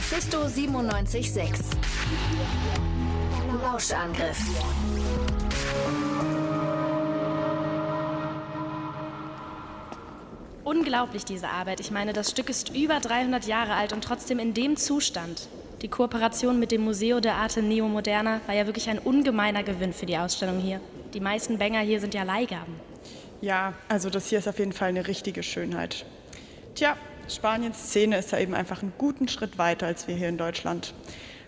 Mephisto 976. Lauschangriff. Unglaublich, diese Arbeit. Ich meine, das Stück ist über 300 Jahre alt und trotzdem in dem Zustand. Die Kooperation mit dem Museo der Arte Neo Moderna war ja wirklich ein ungemeiner Gewinn für die Ausstellung hier. Die meisten Bänger hier sind ja Leihgaben. Ja, also das hier ist auf jeden Fall eine richtige Schönheit. Tja, Spaniens Szene ist da eben einfach einen guten Schritt weiter als wir hier in Deutschland.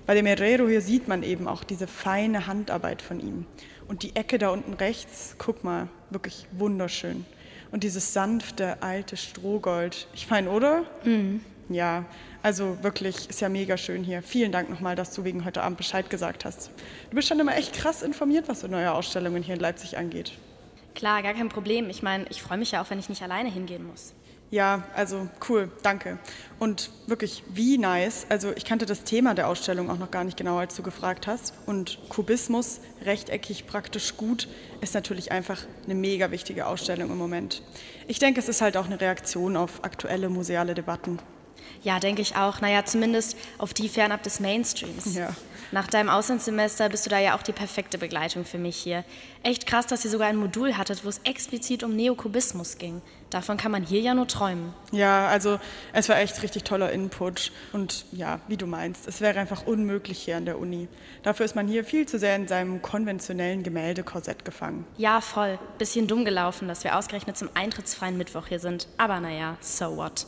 Bei dem Herrero hier sieht man eben auch diese feine Handarbeit von ihm. Und die Ecke da unten rechts, guck mal, wirklich wunderschön. Und dieses sanfte, alte Strohgold. Ich meine, oder? Mhm. Ja, also wirklich, ist ja mega schön hier. Vielen Dank nochmal, dass du wegen heute Abend Bescheid gesagt hast. Du bist schon immer echt krass informiert, was so neue Ausstellungen hier in Leipzig angeht. Klar, gar kein Problem. Ich meine, ich freue mich ja auch, wenn ich nicht alleine hingehen muss. Ja, also cool, danke. Und wirklich, wie nice. Also ich kannte das Thema der Ausstellung auch noch gar nicht genau, als du gefragt hast. Und Kubismus, rechteckig, praktisch gut, ist natürlich einfach eine mega wichtige Ausstellung im Moment. Ich denke, es ist halt auch eine Reaktion auf aktuelle museale Debatten. Ja, denke ich auch. Naja, zumindest auf die fernab des Mainstreams. Ja. Nach deinem Auslandssemester bist du da ja auch die perfekte Begleitung für mich hier. Echt krass, dass ihr sogar ein Modul hattet, wo es explizit um Neokubismus ging. Davon kann man hier ja nur träumen. Ja, also es war echt richtig toller Input. Und ja, wie du meinst, es wäre einfach unmöglich hier an der Uni. Dafür ist man hier viel zu sehr in seinem konventionellen Gemäldekorsett gefangen. Ja, voll. Bisschen dumm gelaufen, dass wir ausgerechnet zum eintrittsfreien Mittwoch hier sind. Aber naja, so what.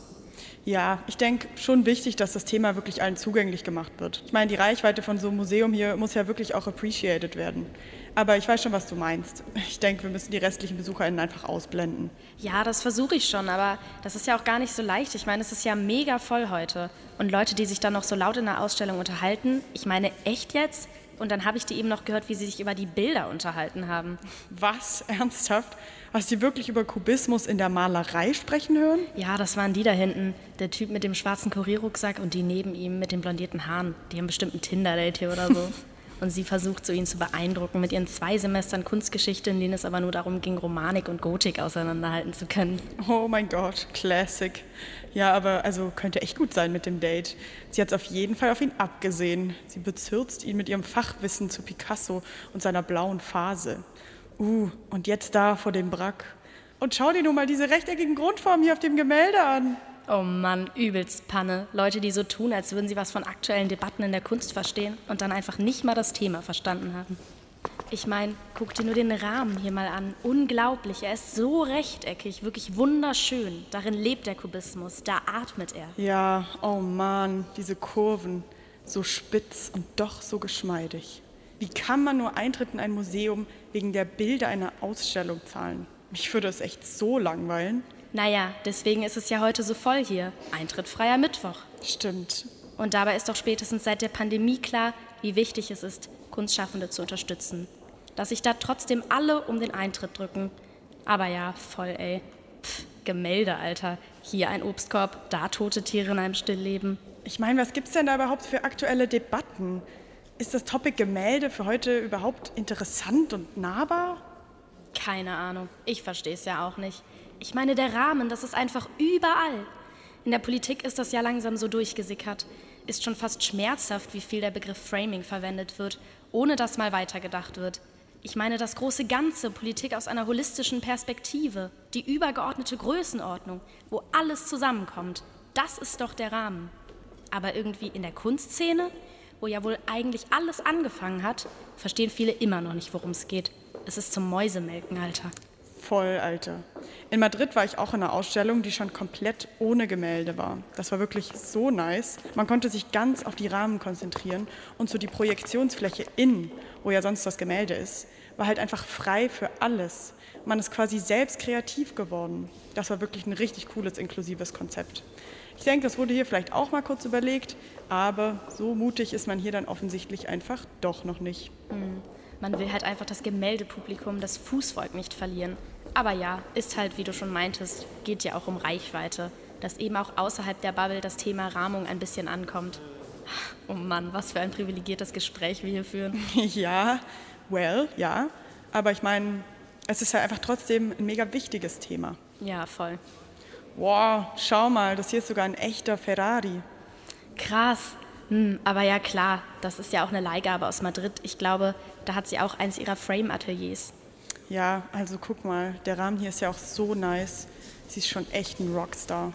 Ja, ich denke schon wichtig, dass das Thema wirklich allen zugänglich gemacht wird. Ich meine, die Reichweite von so einem Museum hier muss ja wirklich auch appreciated werden. Aber ich weiß schon, was du meinst. Ich denke, wir müssen die restlichen BesucherInnen einfach ausblenden. Ja, das versuche ich schon, aber das ist ja auch gar nicht so leicht. Ich meine, es ist ja mega voll heute. Und Leute, die sich dann noch so laut in der Ausstellung unterhalten, ich meine, echt jetzt? Und dann habe ich die eben noch gehört, wie sie sich über die Bilder unterhalten haben. Was? Ernsthaft? Hast du wirklich über Kubismus in der Malerei sprechen hören? Ja, das waren die da hinten. Der Typ mit dem schwarzen Kurierrucksack und die neben ihm mit den blondierten Haaren. Die haben bestimmt ein Tinder-Date hier oder so. und sie versucht so ihn zu beeindrucken mit ihren zwei Semestern Kunstgeschichte, in denen es aber nur darum ging, Romanik und Gotik auseinanderhalten zu können. Oh mein Gott, Classic. Ja, aber also könnte echt gut sein mit dem Date. Sie hat es auf jeden Fall auf ihn abgesehen. Sie bezirzt ihn mit ihrem Fachwissen zu Picasso und seiner blauen Phase. Uh, und jetzt da vor dem Brack. Und schau dir nur mal diese rechteckigen Grundformen hier auf dem Gemälde an. Oh Mann, übelst Panne. Leute, die so tun, als würden sie was von aktuellen Debatten in der Kunst verstehen und dann einfach nicht mal das Thema verstanden haben. Ich meine, guck dir nur den Rahmen hier mal an. Unglaublich, er ist so rechteckig, wirklich wunderschön. Darin lebt der Kubismus, da atmet er. Ja, oh Mann, diese Kurven, so spitz und doch so geschmeidig. Wie kann man nur Eintritt in ein Museum wegen der Bilder einer Ausstellung zahlen? Mich würde es echt so langweilen. Naja, deswegen ist es ja heute so voll hier. Eintritt freier Mittwoch. Stimmt. Und dabei ist doch spätestens seit der Pandemie klar, wie wichtig es ist, Kunstschaffende zu unterstützen. Dass sich da trotzdem alle um den Eintritt drücken. Aber ja, voll ey. Pff, Gemälde, Alter. Hier ein Obstkorb, da tote Tiere in einem Stillleben. Ich meine, was gibt's denn da überhaupt für aktuelle Debatten? Ist das Topic Gemälde für heute überhaupt interessant und nahbar? Keine Ahnung. Ich verstehe es ja auch nicht. Ich meine, der Rahmen, das ist einfach überall. In der Politik ist das ja langsam so durchgesickert. Ist schon fast schmerzhaft, wie viel der Begriff Framing verwendet wird, ohne dass mal weitergedacht wird. Ich meine das große Ganze, Politik aus einer holistischen Perspektive, die übergeordnete Größenordnung, wo alles zusammenkommt. Das ist doch der Rahmen. Aber irgendwie in der Kunstszene wo ja wohl eigentlich alles angefangen hat, verstehen viele immer noch nicht, worum es geht. Es ist zum Mäusemelken, Alter. Voll, Alter. In Madrid war ich auch in einer Ausstellung, die schon komplett ohne Gemälde war. Das war wirklich so nice. Man konnte sich ganz auf die Rahmen konzentrieren und so die Projektionsfläche innen, wo ja sonst das Gemälde ist, war halt einfach frei für alles. Man ist quasi selbst kreativ geworden. Das war wirklich ein richtig cooles, inklusives Konzept. Ich denke, das wurde hier vielleicht auch mal kurz überlegt, aber so mutig ist man hier dann offensichtlich einfach doch noch nicht. Mhm. Man will halt einfach das Gemäldepublikum, das Fußvolk nicht verlieren. Aber ja, ist halt, wie du schon meintest, geht ja auch um Reichweite, dass eben auch außerhalb der Bubble das Thema Rahmung ein bisschen ankommt. Oh Mann, was für ein privilegiertes Gespräch wir hier führen. Ja, well, ja. Aber ich meine, es ist ja einfach trotzdem ein mega wichtiges Thema. Ja, voll wow, schau mal, das hier ist sogar ein echter Ferrari. Krass. Hm, aber ja klar, das ist ja auch eine Leihgabe aus Madrid. Ich glaube, da hat sie auch eins ihrer Frame-Ateliers. Ja, also guck mal, der Rahmen hier ist ja auch so nice. Sie ist schon echt ein Rockstar.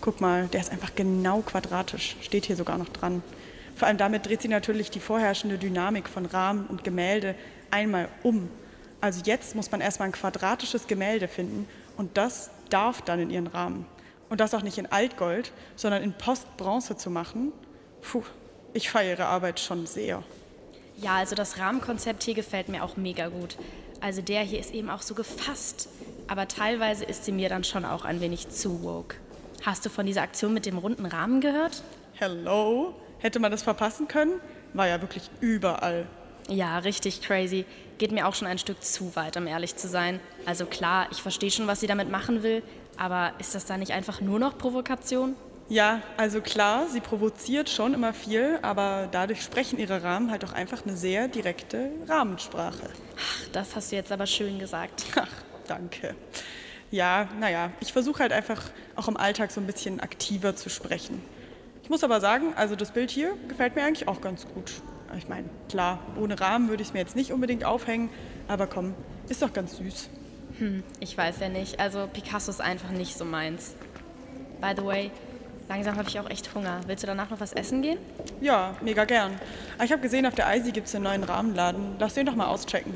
Guck mal, der ist einfach genau quadratisch. Steht hier sogar noch dran. Vor allem damit dreht sie natürlich die vorherrschende Dynamik von Rahmen und Gemälde einmal um. Also jetzt muss man erstmal ein quadratisches Gemälde finden und das darf dann in ihren Rahmen. Und das auch nicht in Altgold, sondern in Postbronze zu machen. Puh, ich feiere ihre Arbeit schon sehr. Ja, also das Rahmenkonzept hier gefällt mir auch mega gut. Also der hier ist eben auch so gefasst. Aber teilweise ist sie mir dann schon auch ein wenig zu woke. Hast du von dieser Aktion mit dem runden Rahmen gehört? Hello? Hätte man das verpassen können? War ja wirklich überall. Ja, richtig crazy. Geht mir auch schon ein Stück zu weit, um ehrlich zu sein. Also klar, ich verstehe schon, was sie damit machen will, aber ist das da nicht einfach nur noch Provokation? Ja, also klar, sie provoziert schon immer viel, aber dadurch sprechen ihre Rahmen halt auch einfach eine sehr direkte Rahmensprache. Ach, das hast du jetzt aber schön gesagt. Ach, danke. Ja, naja, ich versuche halt einfach auch im Alltag so ein bisschen aktiver zu sprechen. Ich muss aber sagen, also das Bild hier gefällt mir eigentlich auch ganz gut. Ich meine, klar, ohne Rahmen würde ich es mir jetzt nicht unbedingt aufhängen, aber komm, ist doch ganz süß. Hm, ich weiß ja nicht. Also Picasso ist einfach nicht so meins. By the way, langsam habe ich auch echt Hunger. Willst du danach noch was essen gehen? Ja, mega gern. Ich habe gesehen, auf der Eisi gibt es einen neuen Rahmenladen. Lass den doch mal auschecken.